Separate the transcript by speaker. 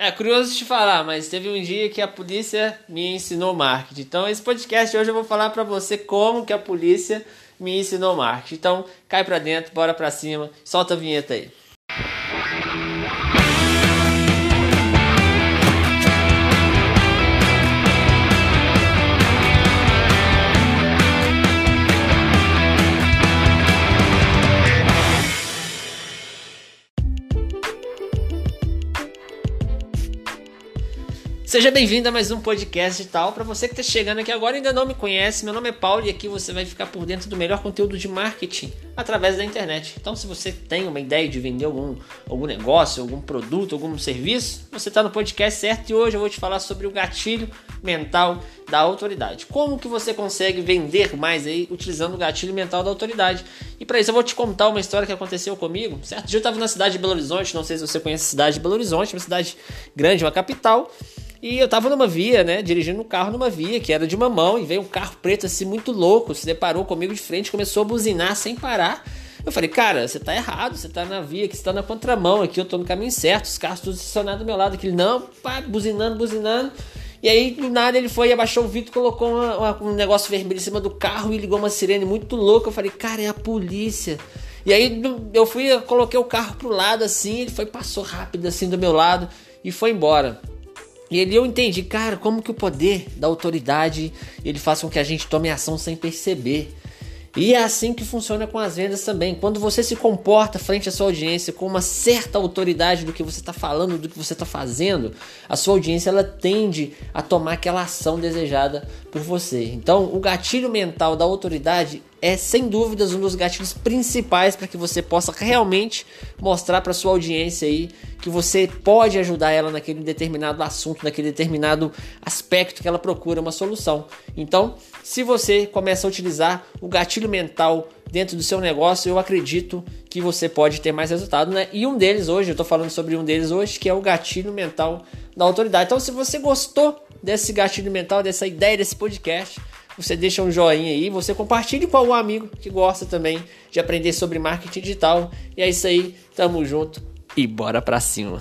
Speaker 1: É curioso te falar, mas teve um dia que a polícia me ensinou marketing. Então, esse podcast hoje eu vou falar para você como que a polícia me ensinou marketing. Então, cai pra dentro, bora pra cima, solta a vinheta aí. Seja bem-vindo a mais um podcast e tal. Para você que está chegando aqui agora e ainda não me conhece, meu nome é Paulo e aqui você vai ficar por dentro do melhor conteúdo de marketing através da internet. Então, se você tem uma ideia de vender algum, algum negócio, algum produto, algum serviço, você está no podcast certo e hoje eu vou te falar sobre o gatilho mental da autoridade. Como que você consegue vender mais aí utilizando o gatilho mental da autoridade? E para isso eu vou te contar uma história que aconteceu comigo. Certo dia eu estava na cidade de Belo Horizonte, não sei se você conhece a cidade de Belo Horizonte, uma cidade grande, uma capital. E eu tava numa via, né? Dirigindo um carro numa via que era de uma mão e veio um carro preto assim muito louco, se deparou comigo de frente, começou a buzinar sem parar. Eu falei, cara, você tá errado, você tá na via, que você tá na contramão aqui, eu tô no caminho certo, os carros todos estacionados do meu lado. Aquele, não, pá, buzinando, buzinando. E aí, do nada, ele foi, abaixou o vidro, colocou uma, uma, um negócio vermelho em cima do carro e ligou uma sirene muito louca. Eu falei, cara, é a polícia. E aí eu fui, eu coloquei o carro pro lado assim, ele foi, passou rápido assim do meu lado e foi embora. E ali eu entendi, cara, como que o poder da autoridade ele faz com que a gente tome ação sem perceber. E é assim que funciona com as vendas também. Quando você se comporta frente à sua audiência com uma certa autoridade do que você está falando, do que você está fazendo, a sua audiência ela tende a tomar aquela ação desejada por você. Então, o gatilho mental da autoridade é sem dúvidas um dos gatilhos principais para que você possa realmente mostrar para sua audiência aí que você pode ajudar ela naquele determinado assunto, naquele determinado aspecto que ela procura uma solução. Então, se você começa a utilizar o gatilho mental dentro do seu negócio, eu acredito que você pode ter mais resultado, né? E um deles hoje, eu estou falando sobre um deles hoje, que é o gatilho mental da autoridade. Então, se você gostou desse gatilho mental, dessa ideia desse podcast, você deixa um joinha aí, você compartilhe com algum amigo que gosta também de aprender sobre marketing digital. E é isso aí, tamo junto e bora pra cima.